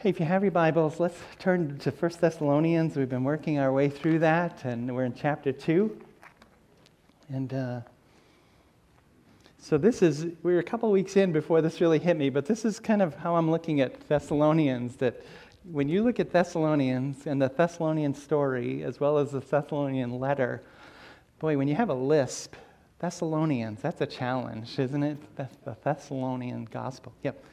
Hey, if you have your Bibles, let's turn to 1 Thessalonians. We've been working our way through that, and we're in chapter 2. And uh, so this is, we are a couple weeks in before this really hit me, but this is kind of how I'm looking at Thessalonians. That when you look at Thessalonians and the Thessalonian story, as well as the Thessalonian letter, boy, when you have a lisp, Thessalonians, that's a challenge, isn't it? The Thessalonian gospel. Yep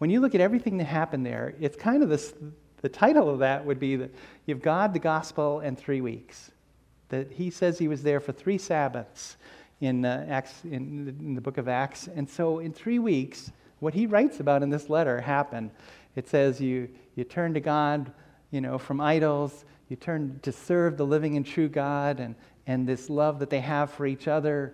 when you look at everything that happened there, it's kind of this, the title of that would be that you have God, the gospel, and three weeks. That he says he was there for three Sabbaths in, uh, Acts, in, in the book of Acts. And so in three weeks, what he writes about in this letter happened. It says you, you turn to God, you know, from idols, you turn to serve the living and true God, and, and this love that they have for each other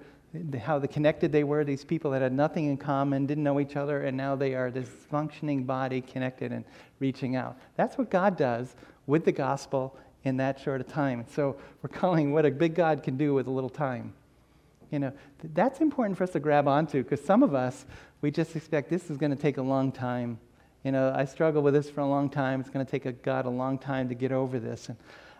how the connected they were, these people that had nothing in common, didn't know each other, and now they are this functioning body connected and reaching out. That's what God does with the gospel in that short of time. So we're calling what a big God can do with a little time. You know, that's important for us to grab onto because some of us, we just expect this is going to take a long time. You know, I struggle with this for a long time. It's going to take a God a long time to get over this. And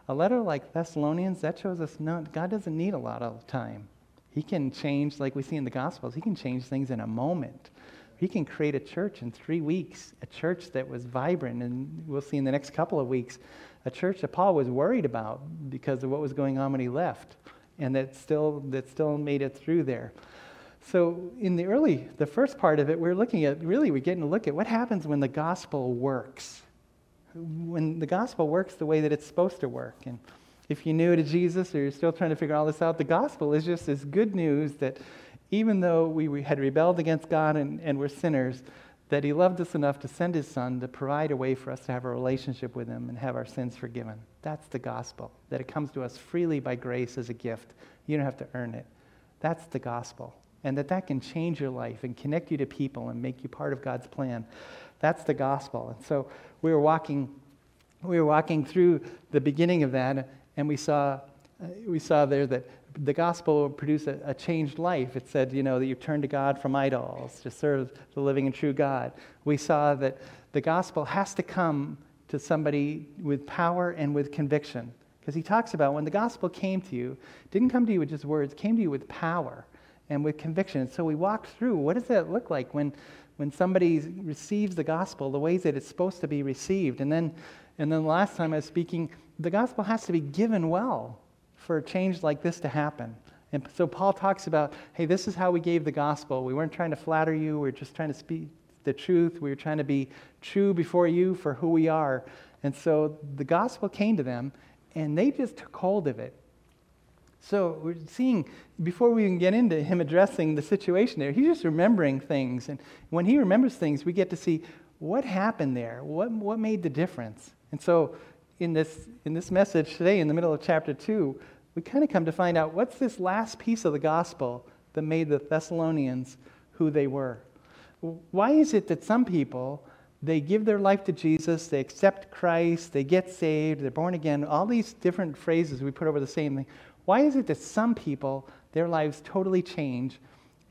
a letter like Thessalonians, that shows us no, God doesn't need a lot of time. He can change, like we see in the Gospels, he can change things in a moment. He can create a church in three weeks, a church that was vibrant, and we'll see in the next couple of weeks, a church that Paul was worried about because of what was going on when he left, and that still, that still made it through there. So, in the early, the first part of it, we're looking at really, we're getting to look at what happens when the gospel works. When the gospel works the way that it's supposed to work. And if you're new to Jesus or you're still trying to figure all this out, the gospel is just this good news that even though we had rebelled against God and, and we're sinners, that He loved us enough to send His Son to provide a way for us to have a relationship with Him and have our sins forgiven. That's the gospel, that it comes to us freely by grace as a gift. You don't have to earn it. That's the gospel. And that that can change your life and connect you to people and make you part of God's plan. That's the gospel. And so we were walking, we were walking through the beginning of that, and we saw, uh, we saw there that the gospel will produce a, a, changed life. It said, you know, that you turn to God from idols to serve the living and true God. We saw that the gospel has to come to somebody with power and with conviction. Because he talks about when the gospel came to you, didn't come to you with just words, came to you with power and with conviction. And so we walked through what does that look like when, when somebody receives the gospel, the ways that it's supposed to be received. And then, and then the last time I was speaking, the gospel has to be given well for a change like this to happen. And so Paul talks about, hey, this is how we gave the gospel. We weren't trying to flatter you, we were just trying to speak the truth. We were trying to be true before you for who we are. And so the gospel came to them, and they just took hold of it. So we're seeing, before we even get into him addressing the situation there, he's just remembering things. And when he remembers things, we get to see what happened there, what, what made the difference. And so in this, in this message today, in the middle of chapter 2, we kind of come to find out what's this last piece of the gospel that made the Thessalonians who they were. Why is it that some people, they give their life to Jesus, they accept Christ, they get saved, they're born again, all these different phrases we put over the same thing. Why is it that some people, their lives totally change,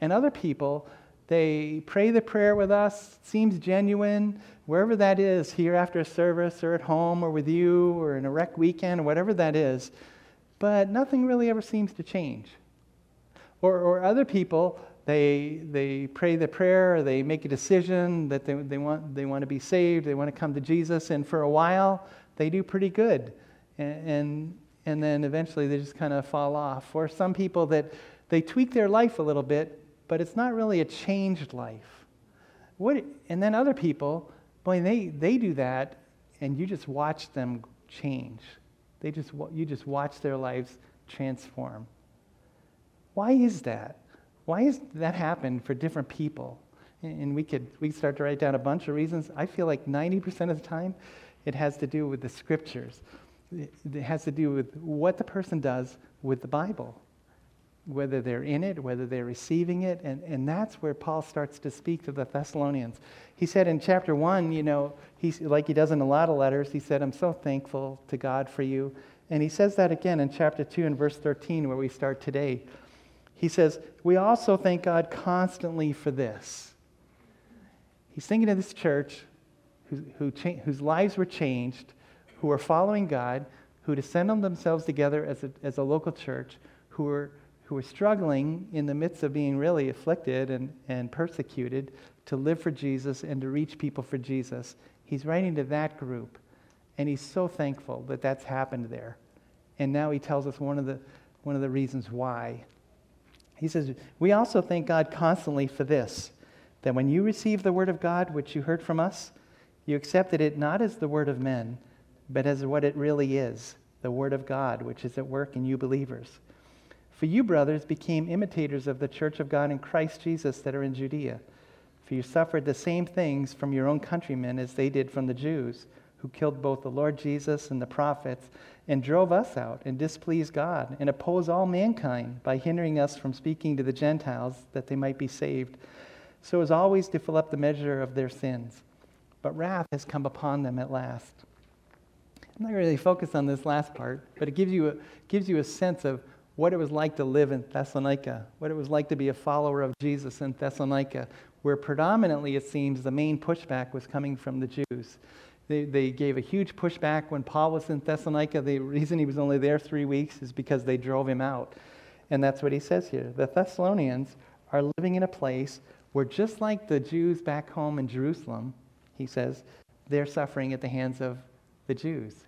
and other people, they pray the prayer with us, seems genuine, wherever that is, here after a service or at home or with you or in a rec weekend or whatever that is, but nothing really ever seems to change. Or, or other people, they, they pray the prayer, they make a decision that they, they, want, they want to be saved, they want to come to Jesus, and for a while, they do pretty good. And, and, and then eventually they just kind of fall off. Or some people that they tweak their life a little bit, but it's not really a changed life. What, and then other people, boy, they, they do that, and you just watch them change. They just, you just watch their lives transform. Why is that? Why does that happened for different people? And we could we start to write down a bunch of reasons. I feel like 90% of the time, it has to do with the scriptures. It has to do with what the person does with the Bible whether they're in it, whether they're receiving it. And, and that's where Paul starts to speak to the Thessalonians. He said in chapter 1, you know, he's, like he does in a lot of letters, he said, I'm so thankful to God for you. And he says that again in chapter 2 and verse 13, where we start today. He says, We also thank God constantly for this. He's thinking of this church, who, who cha- whose lives were changed, who are following God, who assembled themselves together as a, as a local church, who were, who were struggling in the midst of being really afflicted and, and persecuted to live for Jesus and to reach people for Jesus. He's writing to that group, and he's so thankful that that's happened there. And now he tells us one of the, one of the reasons why. He says, We also thank God constantly for this that when you received the word of God, which you heard from us, you accepted it not as the word of men, but as what it really is the word of God, which is at work in you believers. For you, brothers, became imitators of the church of God in Christ Jesus that are in Judea. For you suffered the same things from your own countrymen as they did from the Jews, who killed both the Lord Jesus and the prophets, and drove us out, and displeased God, and opposed all mankind by hindering us from speaking to the Gentiles that they might be saved, so as always to fill up the measure of their sins. But wrath has come upon them at last. I'm not really focused on this last part, but it gives you a, gives you a sense of what it was like to live in Thessalonica, what it was like to be a follower of Jesus in Thessalonica, where predominantly it seems the main pushback was coming from the Jews. They, they gave a huge pushback when Paul was in Thessalonica. The reason he was only there three weeks is because they drove him out. And that's what he says here. The Thessalonians are living in a place where, just like the Jews back home in Jerusalem, he says, they're suffering at the hands of the Jews.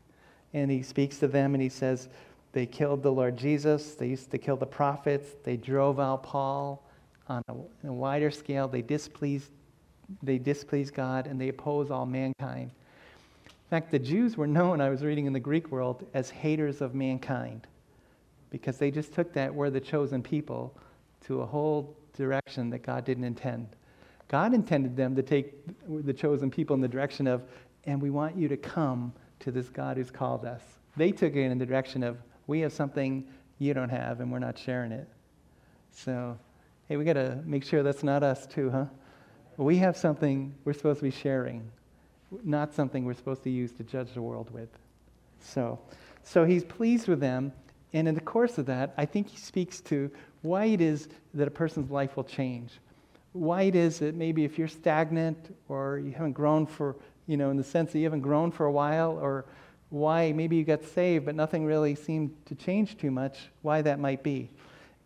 And he speaks to them and he says, they killed the Lord Jesus, they used to kill the prophets, they drove out Paul on a, a wider scale, they displeased, they displeased God, and they oppose all mankind. In fact, the Jews were known, I was reading in the Greek world, as haters of mankind because they just took that we're the chosen people to a whole direction that God didn't intend. God intended them to take the chosen people in the direction of, and we want you to come to this God who's called us. They took it in the direction of, we have something you don't have, and we're not sharing it. So, hey, we got to make sure that's not us too, huh? We have something we're supposed to be sharing, not something we're supposed to use to judge the world with. So, so he's pleased with them, and in the course of that, I think he speaks to why it is that a person's life will change. Why it is that maybe if you're stagnant or you haven't grown for, you know, in the sense that you haven't grown for a while, or why maybe you got saved but nothing really seemed to change too much, why that might be.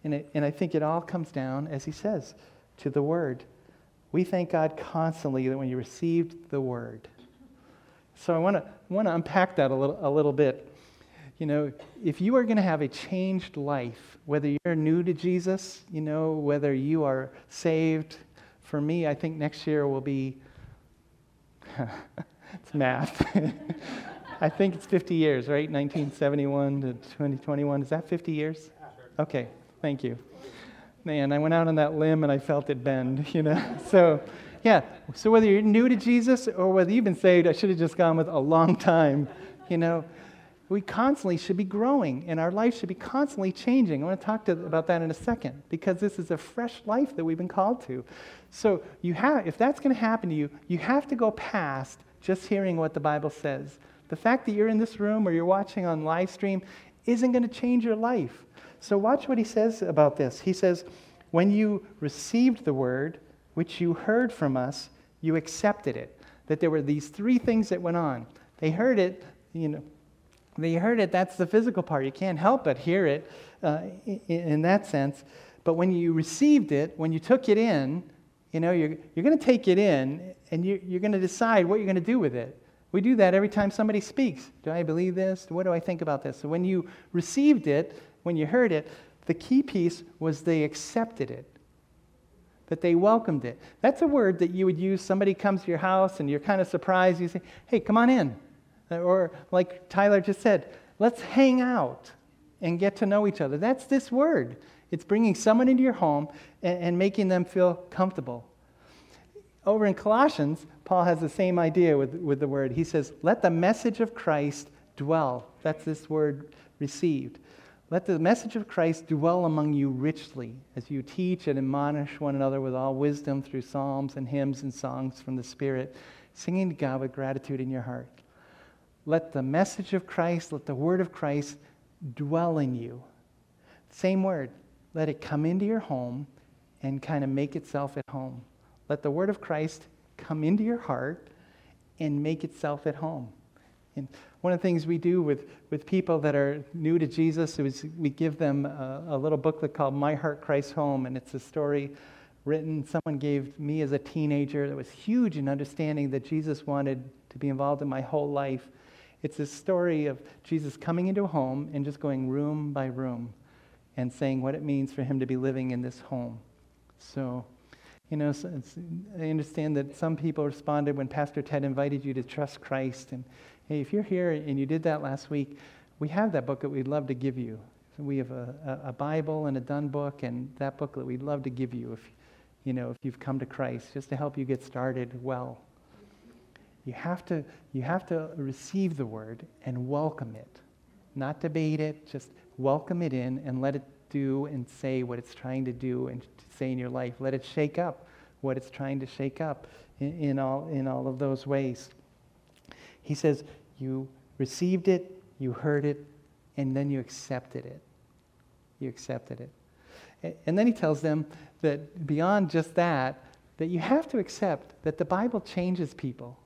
And, it, and I think it all comes down, as he says, to the Word. We thank God constantly that when you received the Word. So I want to unpack that a little, a little bit. You know, if you are going to have a changed life, whether you're new to Jesus, you know, whether you are saved, for me, I think next year will be, it's math. I think it's 50 years, right? 1971 to 2021. Is that 50 years? Okay, thank you. Man, I went out on that limb and I felt it bend, you know? So, yeah, so whether you're new to Jesus or whether you've been saved, I should have just gone with a long time, you know? We constantly should be growing and our life should be constantly changing. I want to talk to, about that in a second because this is a fresh life that we've been called to. So, you have, if that's going to happen to you, you have to go past just hearing what the Bible says. The fact that you're in this room or you're watching on live stream isn't going to change your life. So, watch what he says about this. He says, When you received the word, which you heard from us, you accepted it. That there were these three things that went on. They heard it, you know, they heard it, that's the physical part. You can't help but hear it uh, in, in, that sense. But when you received it, when you took it in, you know, you're, you're going to take it in and you're, you're going to decide what you're going to do with it. We do that every time somebody speaks. Do I believe this? What do I think about this? So when you received it, when you heard it, the key piece was they accepted it that they welcomed it. That's a word that you would use. Somebody comes to your house and you're kind of surprised. You say, hey, come on in. Uh, or, like Tyler just said, let's hang out and get to know each other. That's this word. It's bringing someone into your home and, and making them feel comfortable. Over in Colossians, Paul has the same idea with, with the word. He says, let the message of Christ dwell. That's this word received. Let the message of Christ dwell among you richly as you teach and admonish one another with all wisdom through psalms and hymns and songs from the Spirit, singing to God with gratitude in your heart. Let the message of Christ, let the word of Christ dwell in you. Same word. Let it come into your home and kind of make itself at home. Let the word of Christ come into your heart and make itself at home. And one of the things we do with, with people that are new to Jesus is we give them a, a little booklet called My Heart Christ Home, and it's a story written, someone gave me as a teenager that was huge in understanding that Jesus wanted to be involved in my whole life. It's a story of Jesus coming into a home and just going room by room and saying what it means for him to be living in this home. So, you know, I understand that some people responded when Pastor Ted invited you to trust Christ. And hey, if you're here and you did that last week, we have that book that we'd love to give you. We have a, a Bible and a done book, and that booklet we'd love to give you if, you know, if you've come to Christ, just to help you get started well. You have to, you have to receive the word and welcome it, not debate it, just welcome it in and let it do and say what it's trying to do and say in your life. Let it shake up what it's trying to shake up in, in, all, in all of those ways. He says, You received it, you heard it, and then you accepted it. You accepted it. And then he tells them that beyond just that, that you have to accept that the Bible changes people.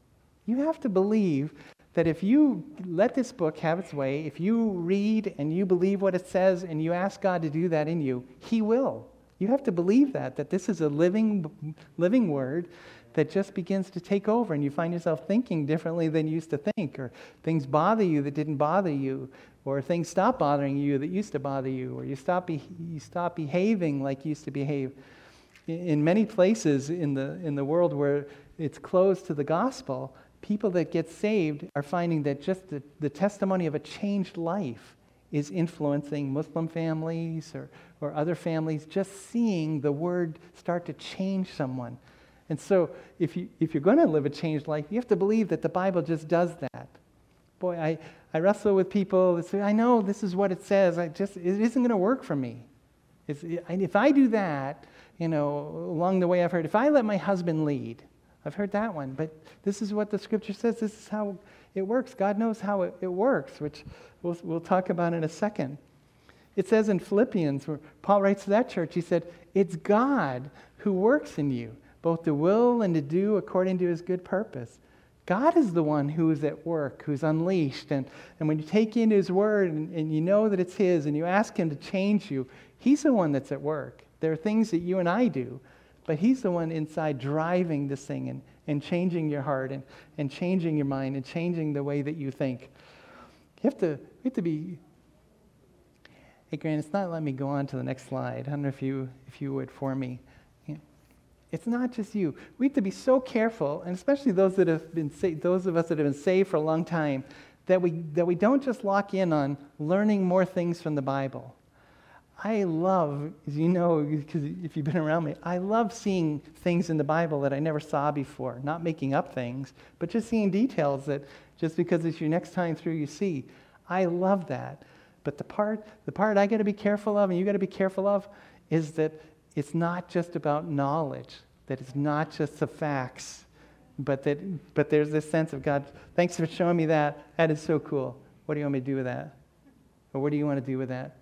You have to believe that if you let this book have its way, if you read and you believe what it says and you ask God to do that in you, He will. You have to believe that, that this is a living, living word that just begins to take over and you find yourself thinking differently than you used to think, or things bother you that didn't bother you, or things stop bothering you that used to bother you, or you stop, be, you stop behaving like you used to behave. In many places in the, in the world where it's closed to the gospel, people that get saved are finding that just the, the testimony of a changed life is influencing Muslim families or, or other families, just seeing the word start to change someone. And so, if, you, if you're going to live a changed life, you have to believe that the Bible just does that. Boy, I, I wrestle with people that say, I know this is what it says, I just, it isn't going to work for me. It's, if I do that, you know, along the way I've heard, if I let my husband lead, I've heard that one, but this is what the scripture says. This is how it works. God knows how it, it works, which we'll, we'll talk about in a second. It says in Philippians, where Paul writes to that church, he said, It's God who works in you, both to will and to do according to his good purpose. God is the one who is at work, who's unleashed. And, and when you take into his word and, and you know that it's his and you ask him to change you, he's the one that's at work. There are things that you and I do but He's the one inside driving this thing and, and changing your heart and, and changing your mind and changing the way that you think. You have to, you have to be. Hey, Grant, it's not letting me go on to the next slide. I don't know if you, if you would for me. It's not just you. We have to be so careful, and especially those that have been sa- those of us that have been saved for a long time, that we, that we don't just lock in on learning more things from the Bible. I love, as you know, because if you've been around me, I love seeing things in the Bible that I never saw before. Not making up things, but just seeing details that just because it's your next time through you see. I love that. But the part, the part I got to be careful of, and you got to be careful of, is that it's not just about knowledge, that it's not just the facts, but that but there's this sense of God, thanks for showing me that. That is so cool. What do you want me to do with that? Or what do you want to do with that?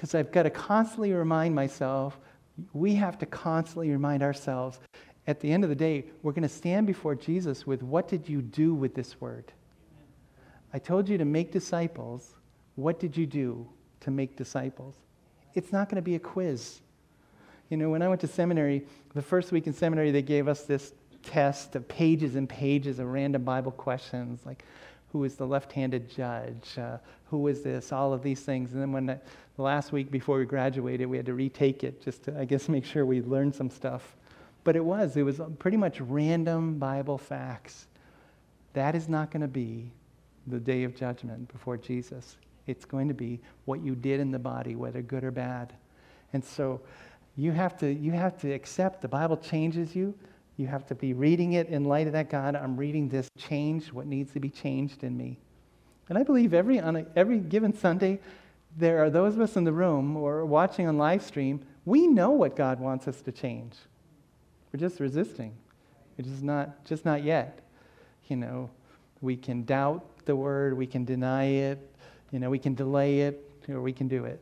Because I've got to constantly remind myself, we have to constantly remind ourselves at the end of the day, we're going to stand before Jesus with what did you do with this word? I told you to make disciples. What did you do to make disciples? It's not going to be a quiz. You know, when I went to seminary, the first week in seminary, they gave us this test of pages and pages of random Bible questions like, who is the left handed judge? Uh, who is this? All of these things. And then when the, the last week before we graduated, we had to retake it just to, I guess, make sure we learned some stuff. But it was, it was pretty much random Bible facts. That is not going to be the day of judgment before Jesus. It's going to be what you did in the body, whether good or bad. And so you have to, you have to accept the Bible changes you. You have to be reading it in light of that God, I'm reading this, change what needs to be changed in me. And I believe every, on a, every given Sunday, there are those of us in the room or watching on live stream, we know what God wants us to change. We're just resisting. It's just not, just not yet. You know, we can doubt the word, we can deny it, you know, we can delay it, or we can do it.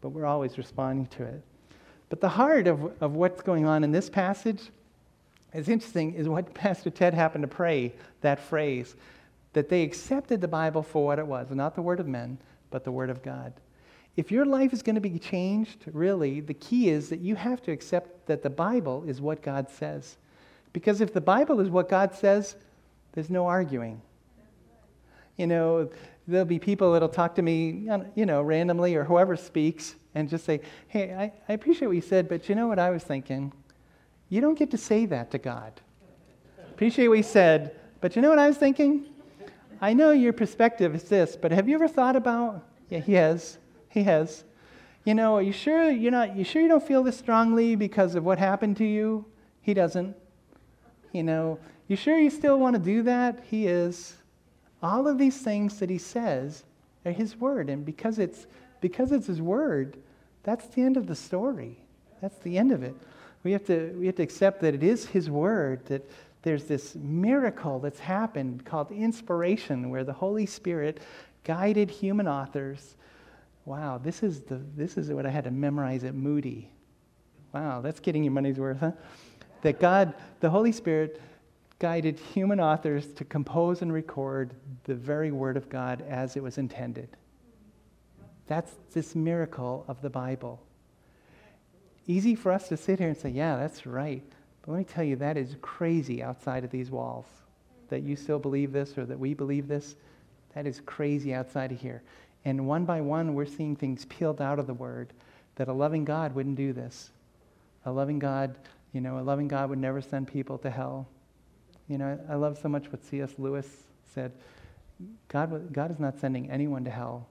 But we're always responding to it. But the heart of, of what's going on in this passage is interesting is what Pastor Ted happened to pray, that phrase, that they accepted the Bible for what it was, not the word of men, but the word of God. If your life is going to be changed, really, the key is that you have to accept that the Bible is what God says. Because if the Bible is what God says, there's no arguing. You know, there'll be people that'll talk to me, you know, randomly or whoever speaks and just say, hey, I, I appreciate what you said, but you know what I was thinking? You don't get to say that to God. Appreciate what you said, but you know what I was thinking? I know your perspective is this, but have you ever thought about? Yeah, he has. He has. You know, are you sure you're not? You sure you don't feel this strongly because of what happened to you? He doesn't. You know, you sure you still want to do that? He is. All of these things that he says are his word, and because it's because it's his word, that's the end of the story. That's the end of it. We have to we have to accept that it is his word that there's this miracle that's happened called inspiration where the Holy Spirit guided human authors. Wow, this is the this is what I had to memorize at Moody. Wow, that's getting your money's worth, huh? That God, the Holy Spirit guided human authors to compose and record the very Word of God as it was intended. That's this miracle of the Bible. Easy for us to sit here and say, yeah, that's right. But let me tell you, that is crazy outside of these walls. That you still believe this or that we believe this, that is crazy outside of here. And one by one, we're seeing things peeled out of the Word that a loving God wouldn't do this. A loving God, you know, a loving God would never send people to hell. You know, I love so much what C.S. Lewis said. God, God is not sending anyone to hell.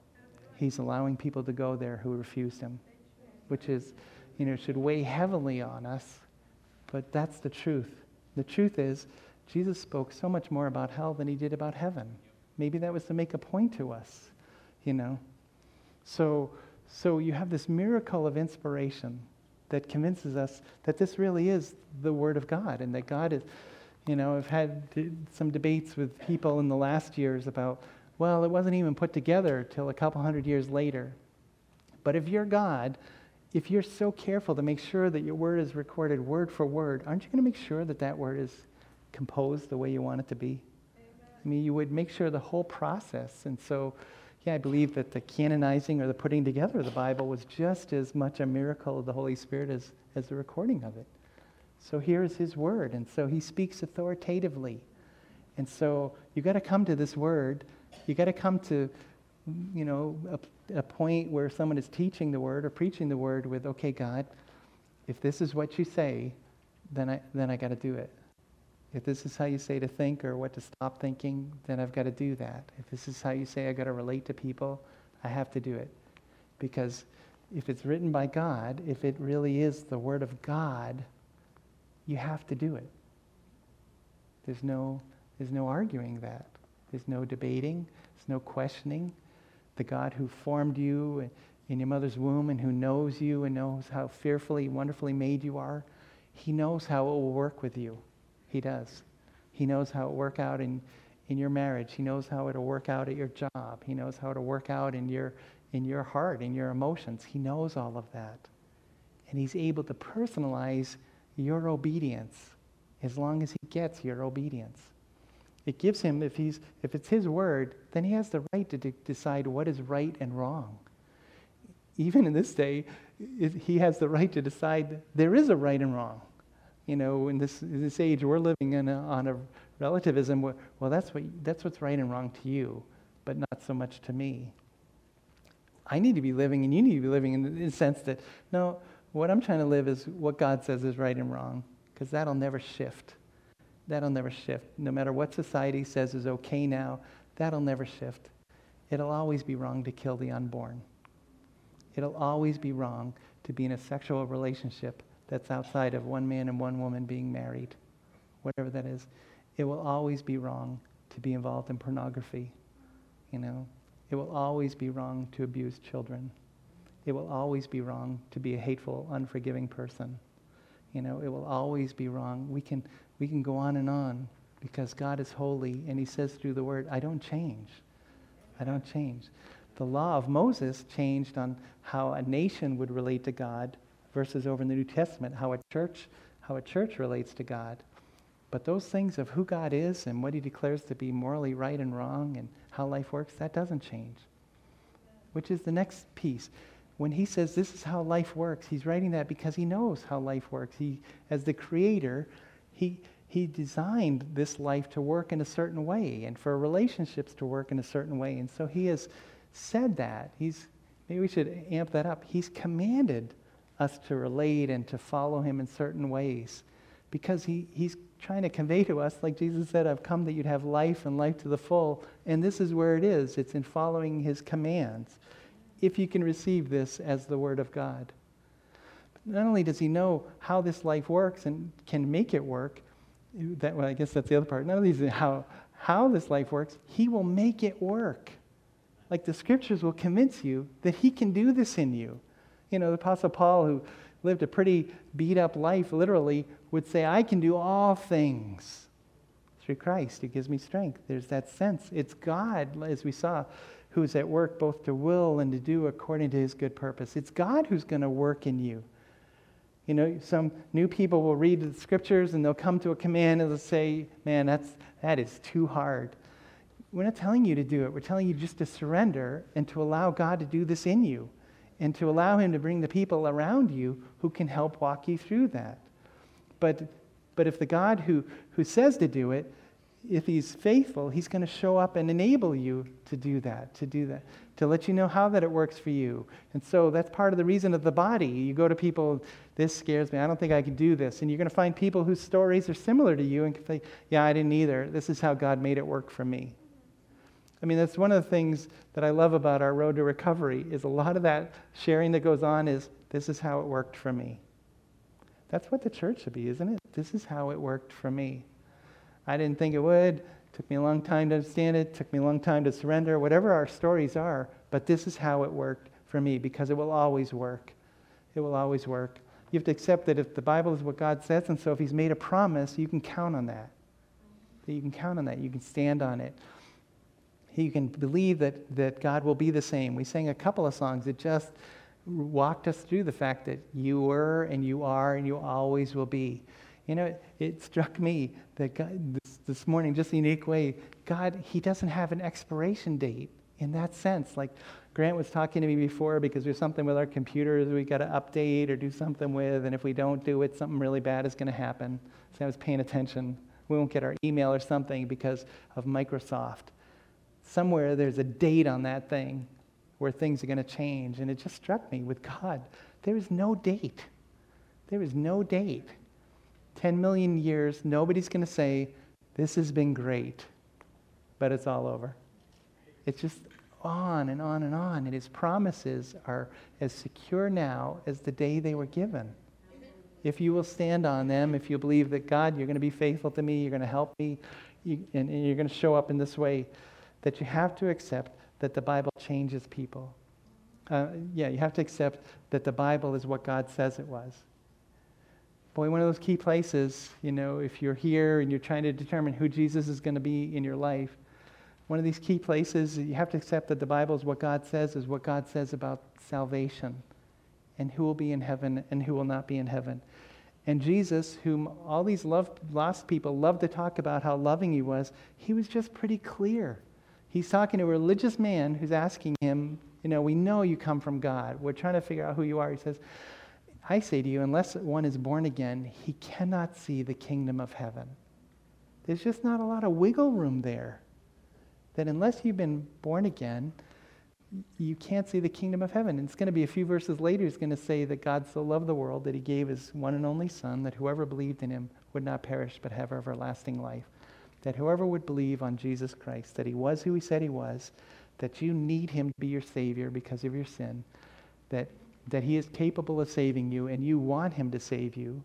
He's allowing people to go there who refused him, which is, you know, should weigh heavily on us. But that's the truth. The truth is, Jesus spoke so much more about hell than he did about heaven. Maybe that was to make a point to us, you know. So, so you have this miracle of inspiration that convinces us that this really is the Word of God and that God is, you know, I've had some debates with people in the last years about, well, it wasn't even put together till a couple hundred years later. But if you're God, if you're so careful to make sure that your word is recorded word for word, aren't you going to make sure that that word is composed the way you want it to be? Amen. I mean, you would make sure the whole process. And so, yeah, I believe that the canonizing or the putting together of the Bible was just as much a miracle of the Holy Spirit as, as the recording of it. So here is his word. And so he speaks authoritatively. And so you've got to come to this word. You've got to come to, you know, a, a point where someone is teaching the word or preaching the word with, okay, God, if this is what you say, then I, then I got to do it. If this is how you say to think or what to stop thinking, then I've got to do that. If this is how you say I got to relate to people, I have to do it. Because if it's written by God, if it really is the Word of God, you have to do it. There's no, there's no arguing that. There's no debating. There's no questioning. The God who formed you in your mother's womb and who knows you and knows how fearfully, wonderfully made you are, he knows how it will work with you. He does. He knows how it will work out in, in your marriage. He knows how it'll work out at your job. He knows how it'll work out in your, in your heart, in your emotions. He knows all of that. And he's able to personalize your obedience as long as he gets your obedience. It gives him, if, he's, if it's his word, then he has the right to de- decide what is right and wrong. Even in this day, it, he has the right to decide there is a right and wrong. You know, in this, in this age, we're living in a, on a relativism where, well, that's, what, that's what's right and wrong to you, but not so much to me. I need to be living, and you need to be living in the, in the sense that, no, what I'm trying to live is what God says is right and wrong, because that'll never shift. That'll never shift. No matter what society says is okay now, that'll never shift. It'll always be wrong to kill the unborn. It'll always be wrong to be in a sexual relationship that's outside of one man and one woman being married, whatever that is. It will always be wrong to be involved in pornography. You know, it will always be wrong to abuse children it will always be wrong to be a hateful, unforgiving person. You know, it will always be wrong. We can, we can go on and on because God is holy and he says through the word, I don't change. I don't change. The law of Moses changed on how a nation would relate to God versus over in the New Testament, how a church, how a church relates to God. But those things of who God is and what he declares to be morally right and wrong and how life works, that doesn't change. Which is the next piece. When he says this is how life works, he's writing that because he knows how life works. He, as the creator, he, he designed this life to work in a certain way and for relationships to work in a certain way. And so he has said that. He's, maybe we should amp that up. He's commanded us to relate and to follow him in certain ways because he, he's trying to convey to us, like Jesus said, I've come that you'd have life and life to the full. And this is where it is it's in following his commands. If you can receive this as the word of God. Not only does he know how this life works and can make it work, that, well, I guess that's the other part. Not only is how, how this life works, he will make it work. Like the scriptures will convince you that he can do this in you. You know, the Apostle Paul, who lived a pretty beat up life, literally, would say, I can do all things through Christ who gives me strength. There's that sense. It's God, as we saw, who's at work both to will and to do according to his good purpose. It's God who's going to work in you. You know, some new people will read the scriptures and they'll come to a command and they'll say, Man, that's, that is too hard. We're not telling you to do it. We're telling you just to surrender and to allow God to do this in you and to allow Him to bring the people around you who can help walk you through that. But, but if the God who, who says to do it if he's faithful, he's going to show up and enable you to do that, to do that, to let you know how that it works for you. And so that's part of the reason of the body. You go to people, this scares me. I don't think I can do this. And you're going to find people whose stories are similar to you and can say, yeah, I didn't either. This is how God made it work for me. I mean, that's one of the things that I love about our road to recovery is a lot of that sharing that goes on is this is how it worked for me. That's what the church should be, isn't it? This is how it worked for me. I didn't think it would. Took me a long time to understand it. it. Took me a long time to surrender. Whatever our stories are, but this is how it worked for me because it will always work. It will always work. You have to accept that if the Bible is what God says, and so if He's made a promise, you can count on that. That you can count on that. You can stand on it. You can believe that, that God will be the same. We sang a couple of songs that just walked us through the fact that you were and you are and you always will be. You know, it, it struck me that God, this, this morning, just a unique way, God, He doesn't have an expiration date in that sense. Like Grant was talking to me before because there's something with our computers we got to update or do something with, and if we don't do it, something really bad is going to happen. So I was paying attention. We won't get our email or something because of Microsoft. Somewhere there's a date on that thing where things are going to change. And it just struck me with God, there is no date. There is no date. 10 million years, nobody's going to say, This has been great, but it's all over. It's just on and on and on. And his promises are as secure now as the day they were given. If you will stand on them, if you believe that God, you're going to be faithful to me, you're going to help me, you, and, and you're going to show up in this way, that you have to accept that the Bible changes people. Uh, yeah, you have to accept that the Bible is what God says it was. Boy, one of those key places, you know, if you're here and you're trying to determine who Jesus is going to be in your life, one of these key places, you have to accept that the Bible is what God says, is what God says about salvation and who will be in heaven and who will not be in heaven. And Jesus, whom all these loved, lost people love to talk about how loving he was, he was just pretty clear. He's talking to a religious man who's asking him, You know, we know you come from God. We're trying to figure out who you are. He says, I say to you, unless one is born again, he cannot see the kingdom of heaven. There's just not a lot of wiggle room there. That unless you've been born again, you can't see the kingdom of heaven. And it's going to be a few verses later, he's going to say that God so loved the world that he gave his one and only Son, that whoever believed in him would not perish but have everlasting life. That whoever would believe on Jesus Christ, that he was who he said he was, that you need him to be your Savior because of your sin, that that He is capable of saving you and you want Him to save you,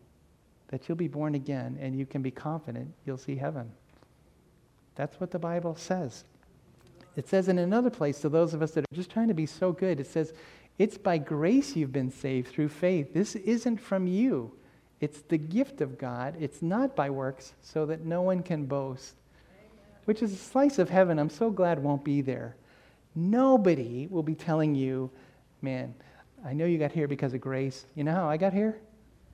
that you'll be born again and you can be confident you'll see heaven. That's what the Bible says. It says in another place to those of us that are just trying to be so good, it says, It's by grace you've been saved through faith. This isn't from you, it's the gift of God. It's not by works, so that no one can boast. Which is a slice of heaven I'm so glad won't be there. Nobody will be telling you, man, I know you got here because of grace. You know how I got here?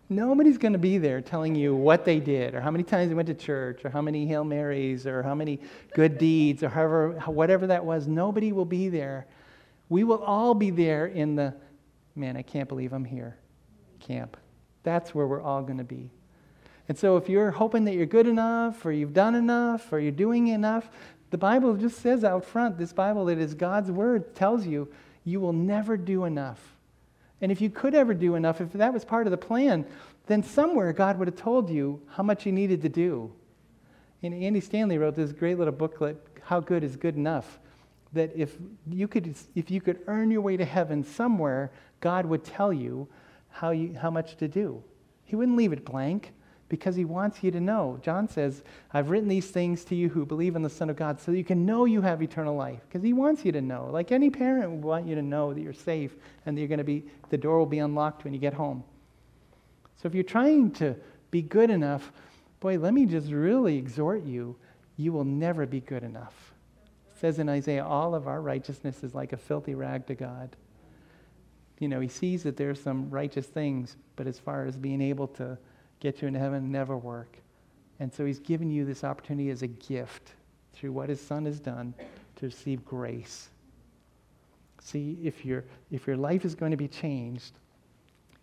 Nobody's going to be there telling you what they did or how many times they went to church or how many Hail Marys or how many good deeds or however, whatever that was. Nobody will be there. We will all be there in the, man, I can't believe I'm here camp. That's where we're all going to be. And so if you're hoping that you're good enough or you've done enough or you're doing enough, the Bible just says out front, this Bible that is God's word tells you, you will never do enough. And if you could ever do enough, if that was part of the plan, then somewhere God would have told you how much you needed to do. And Andy Stanley wrote this great little booklet, How Good is Good Enough, that if you could, if you could earn your way to heaven somewhere, God would tell you how, you, how much to do. He wouldn't leave it blank because he wants you to know. John says, I've written these things to you who believe in the Son of God so you can know you have eternal life because he wants you to know. Like any parent would want you to know that you're safe and that you're going to be, the door will be unlocked when you get home. So if you're trying to be good enough, boy, let me just really exhort you, you will never be good enough. It says in Isaiah, all of our righteousness is like a filthy rag to God. You know, he sees that there's some righteous things, but as far as being able to get you into heaven never work. And so he's given you this opportunity as a gift through what his son has done to receive grace. See, if, your if your life is going to be changed,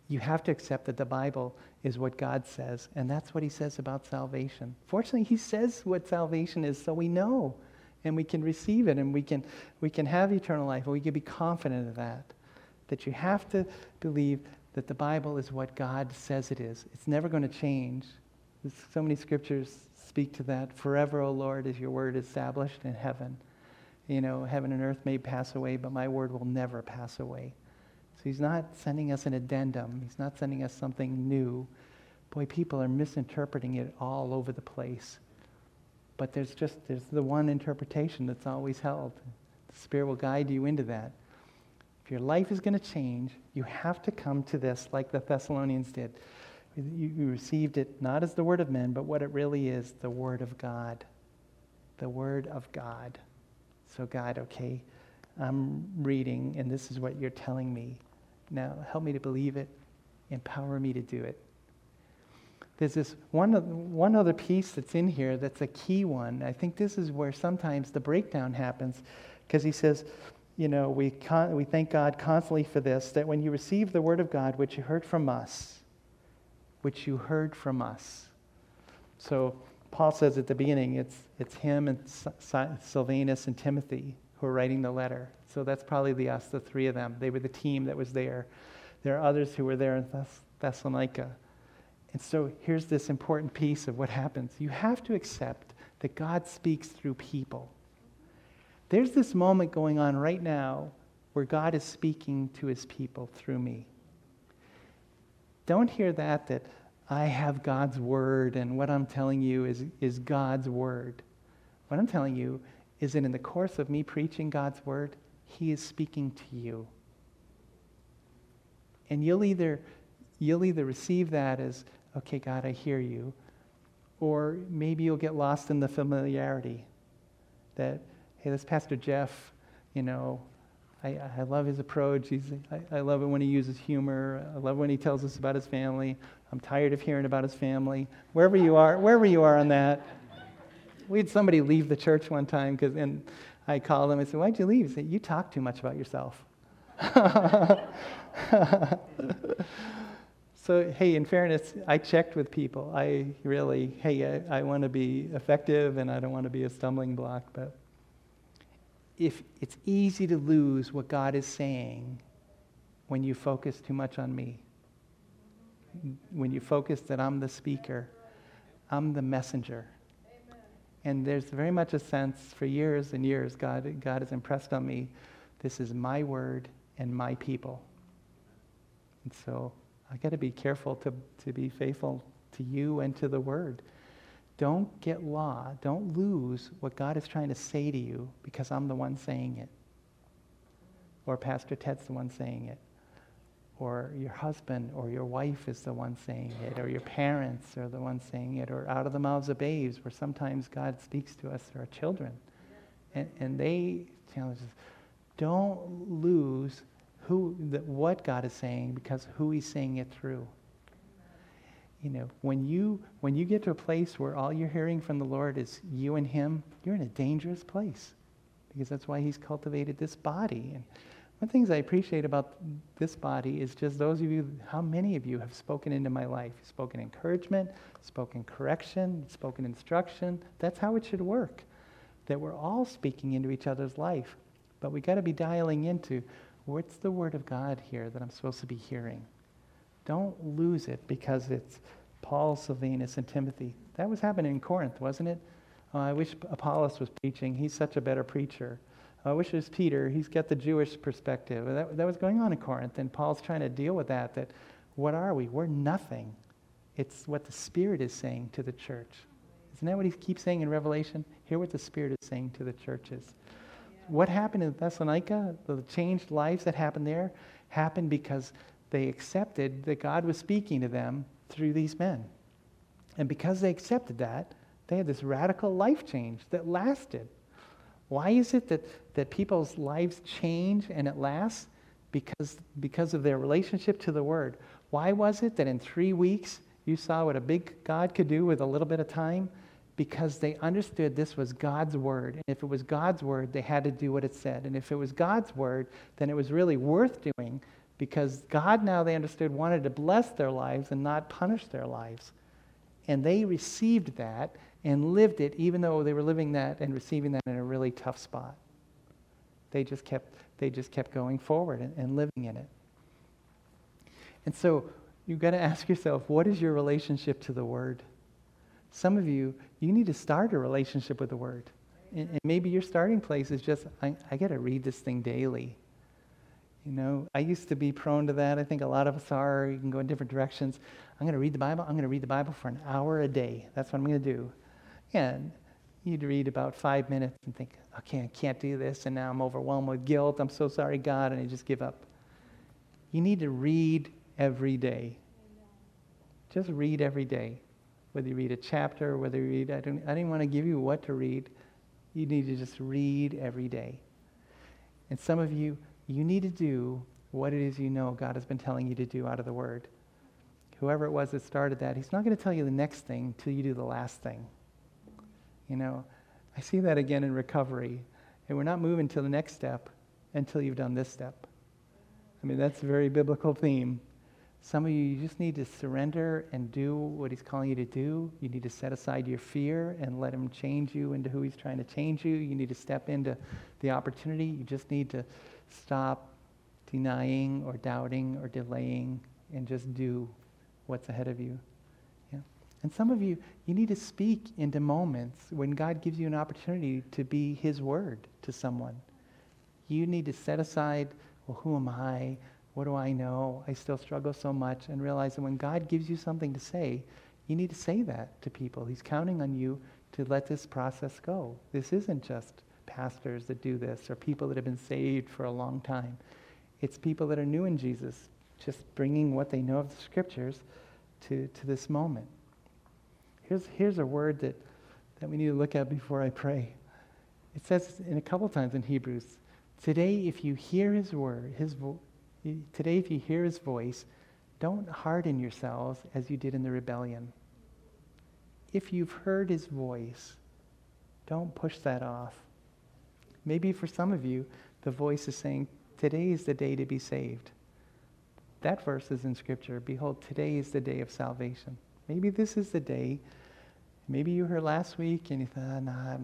you have to accept that the Bible is what God says, and that's what he says about salvation. Fortunately, he says what salvation is so we know and we can receive it and we can, we can have eternal life and we can be confident of that. That you have to believe that the Bible is what God says it is. It's never going to change. There's so many scriptures speak to that. Forever, O Lord, is your word established in heaven. You know, heaven and earth may pass away, but my word will never pass away. So he's not sending us an addendum. He's not sending us something new. Boy, people are misinterpreting it all over the place. But there's just there's the one interpretation that's always held. The Spirit will guide you into that. If your life is going to change, you have to come to this like the Thessalonians did. You, you received it not as the word of men, but what it really is the word of God. The word of God. So, God, okay, I'm reading, and this is what you're telling me. Now, help me to believe it, empower me to do it. There's this one, one other piece that's in here that's a key one. I think this is where sometimes the breakdown happens because he says, you know, we, con- we thank God constantly for this that when you receive the word of God, which you heard from us, which you heard from us. So Paul says at the beginning, it's, it's him and Silvanus and Timothy who are writing the letter. So that's probably the us, the three of them. They were the team that was there. There are others who were there in Thess- Thessalonica. And so here's this important piece of what happens. You have to accept that God speaks through people. There's this moment going on right now where God is speaking to his people through me. Don't hear that, that I have God's word and what I'm telling you is, is God's word. What I'm telling you is that in the course of me preaching God's word, he is speaking to you. And you'll either, you'll either receive that as, okay, God, I hear you, or maybe you'll get lost in the familiarity that hey, this Pastor Jeff, you know, I, I love his approach. He's, I, I love it when he uses humor. I love when he tells us about his family. I'm tired of hearing about his family. Wherever you are, wherever you are on that. We had somebody leave the church one time, cause, and I called him and said, Why'd you leave? He said, You talk too much about yourself. so, hey, in fairness, I checked with people. I really, hey, I, I want to be effective and I don't want to be a stumbling block, but if it's easy to lose what God is saying when you focus too much on me. When you focus that I'm the speaker, I'm the messenger. And there's very much a sense for years and years, God, God has impressed on me this is my word and my people. And so I got to be careful to, to be faithful to you and to the word. Don't get law. Don't lose what God is trying to say to you because I'm the one saying it. Or Pastor Ted's the one saying it. Or your husband or your wife is the one saying it. Or your parents are the ones saying it. Or out of the mouths of babes, where sometimes God speaks to us through our children. And, and they challenge us. Don't lose who, the, what God is saying because who he's saying it through. You know, when you when you get to a place where all you're hearing from the Lord is you and him, you're in a dangerous place. Because that's why he's cultivated this body. And one of the things I appreciate about this body is just those of you, how many of you have spoken into my life? Spoken encouragement, spoken correction, spoken instruction. That's how it should work. That we're all speaking into each other's life. But we got to be dialing into what's the word of God here that I'm supposed to be hearing? Don't lose it because it's Paul, Silvanus, and Timothy. That was happening in Corinth, wasn't it? Oh, I wish Apollos was preaching. He's such a better preacher. I wish it was Peter. He's got the Jewish perspective. That, that was going on in Corinth, and Paul's trying to deal with that. That what are we? We're nothing. It's what the Spirit is saying to the church. Isn't that what he keeps saying in Revelation? Hear what the Spirit is saying to the churches. What happened in Thessalonica, the changed lives that happened there, happened because they accepted that God was speaking to them through these men. And because they accepted that, they had this radical life change that lasted. Why is it that, that people's lives change and it lasts? Because, because of their relationship to the Word. Why was it that in three weeks you saw what a big God could do with a little bit of time? Because they understood this was God's Word. And if it was God's Word, they had to do what it said. And if it was God's Word, then it was really worth doing because God, now they understood, wanted to bless their lives and not punish their lives. And they received that and lived it, even though they were living that and receiving that in a really tough spot. They just kept, they just kept going forward and, and living in it. And so you've got to ask yourself what is your relationship to the Word? Some of you, you need to start a relationship with the Word. And, and maybe your starting place is just, I, I got to read this thing daily. You know, I used to be prone to that. I think a lot of us are. You can go in different directions. I'm going to read the Bible. I'm going to read the Bible for an hour a day. That's what I'm going to do. And you'd read about five minutes and think, okay, I can't do this. And now I'm overwhelmed with guilt. I'm so sorry, God. And I just give up. You need to read every day. Just read every day. Whether you read a chapter, whether you read, I don't, I didn't want to give you what to read. You need to just read every day. And some of you, you need to do what it is you know God has been telling you to do out of the Word. Whoever it was that started that, He's not going to tell you the next thing till you do the last thing. You know, I see that again in recovery. And we're not moving to the next step until you've done this step. I mean, that's a very biblical theme. Some of you, you just need to surrender and do what He's calling you to do. You need to set aside your fear and let Him change you into who He's trying to change you. You need to step into the opportunity. You just need to stop denying or doubting or delaying and just do what's ahead of you. Yeah. And some of you, you need to speak into moments when God gives you an opportunity to be His word to someone. You need to set aside, well, who am I? What do I know? I still struggle so much. And realize that when God gives you something to say, you need to say that to people. He's counting on you to let this process go. This isn't just pastors that do this or people that have been saved for a long time. It's people that are new in Jesus, just bringing what they know of the scriptures to, to this moment. Here's, here's a word that, that we need to look at before I pray. It says in a couple times in Hebrews, today if you hear his word, his vo- today if you hear his voice, don't harden yourselves as you did in the rebellion. If you've heard his voice, don't push that off. Maybe for some of you, the voice is saying, Today is the day to be saved. That verse is in Scripture. Behold, today is the day of salvation. Maybe this is the day. Maybe you heard last week and you thought, nah,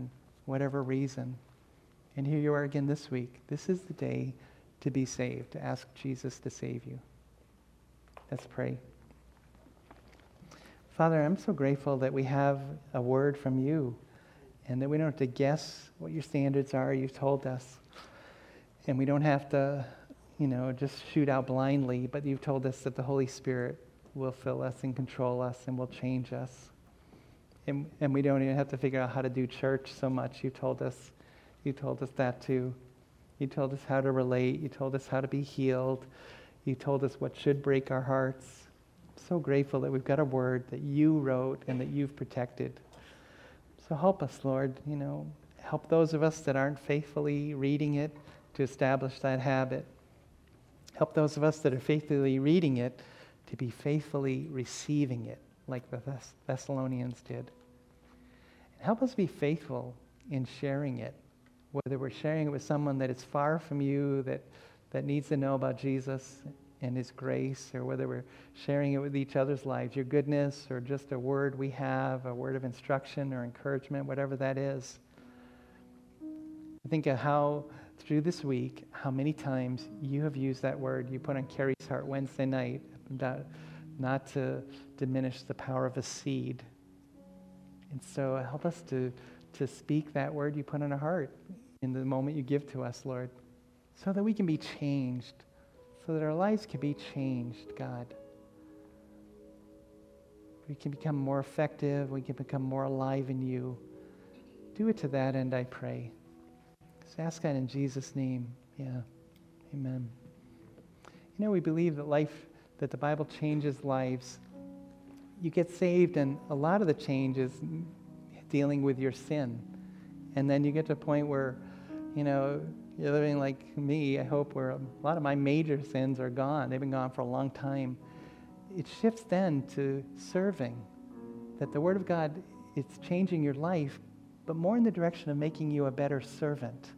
whatever reason. And here you are again this week. This is the day to be saved, to ask Jesus to save you. Let's pray. Father, I'm so grateful that we have a word from you and that we don't have to guess what your standards are. You've told us. And we don't have to, you know, just shoot out blindly, but you've told us that the Holy Spirit will fill us and control us and will change us. And, and we don't even have to figure out how to do church so much. You told us, you told us that too. You told us how to relate. You told us how to be healed. You told us what should break our hearts. I'm so grateful that we've got a word that you wrote and that you've protected. So help us, Lord, you know, help those of us that aren't faithfully reading it to establish that habit. Help those of us that are faithfully reading it to be faithfully receiving it like the Thess- Thessalonians did. Help us be faithful in sharing it, whether we're sharing it with someone that is far from you, that, that needs to know about Jesus and His grace, or whether we're sharing it with each other's lives, your goodness, or just a word we have, a word of instruction or encouragement, whatever that is. Think of how, through this week, how many times you have used that word you put on Carrie's heart Wednesday night, not to diminish the power of a seed. And so help us to, to speak that word you put on our heart in the moment you give to us, Lord, so that we can be changed so that our lives can be changed, God. We can become more effective. We can become more alive in you. Do it to that end, I pray. Just ask that in Jesus' name. Yeah. Amen. You know, we believe that life, that the Bible changes lives. You get saved, and a lot of the change is dealing with your sin. And then you get to a point where, you know, you're living like me, I hope, where a lot of my major sins are gone. They've been gone for a long time. It shifts then to serving. That the Word of God, it's changing your life, but more in the direction of making you a better servant.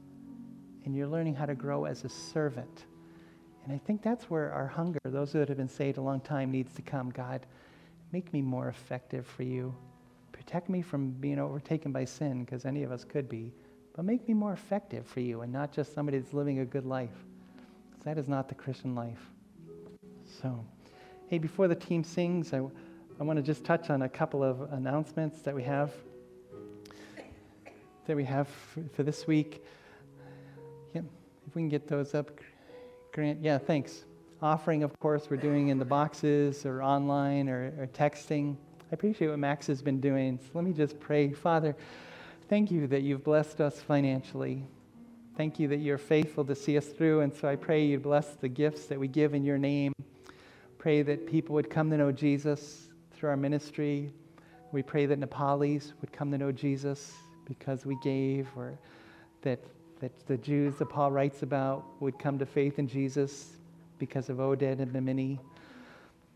And you're learning how to grow as a servant. And I think that's where our hunger, those that have been saved a long time, needs to come. God, make me more effective for you. Protect me from being overtaken by sin, because any of us could be but make me more effective for you and not just somebody that's living a good life. Because that is not the Christian life. So, hey, before the team sings, I, I want to just touch on a couple of announcements that we have that we have for, for this week. Yeah, if we can get those up, Grant. Yeah, thanks. Offering, of course, we're doing in the boxes or online or, or texting. I appreciate what Max has been doing. So let me just pray, Father. Thank you that you've blessed us financially. Thank you that you're faithful to see us through. And so I pray you bless the gifts that we give in your name. Pray that people would come to know Jesus through our ministry. We pray that Nepalis would come to know Jesus because we gave, or that, that the Jews that Paul writes about would come to faith in Jesus because of Oded and Bimini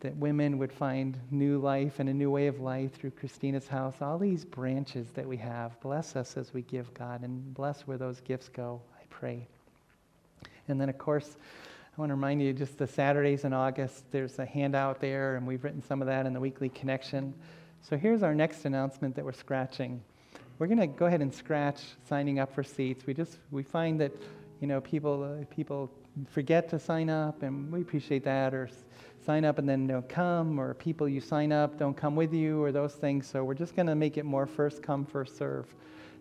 that women would find new life and a new way of life through Christina's house. All these branches that we have, bless us as we give, God, and bless where those gifts go, I pray. And then, of course, I want to remind you just the Saturdays in August, there's a handout there, and we've written some of that in the weekly connection. So here's our next announcement that we're scratching. We're going to go ahead and scratch signing up for seats. We just we find that you know people uh, people forget to sign up, and we appreciate that, or sign up and then don't come, or people you sign up don't come with you, or those things. So we're just going to make it more first come, first serve,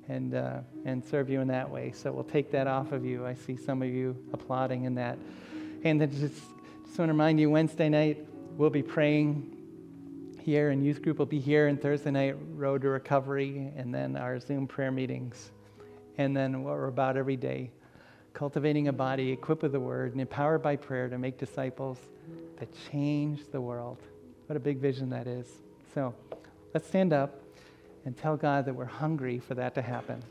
and uh, and serve you in that way. So we'll take that off of you. I see some of you applauding in that. And then just just want to remind you, Wednesday night we'll be praying here, and youth group will be here, and Thursday night Road to Recovery, and then our Zoom prayer meetings, and then what we're about every day cultivating a body equipped with the word and empowered by prayer to make disciples that change the world. What a big vision that is. So let's stand up and tell God that we're hungry for that to happen.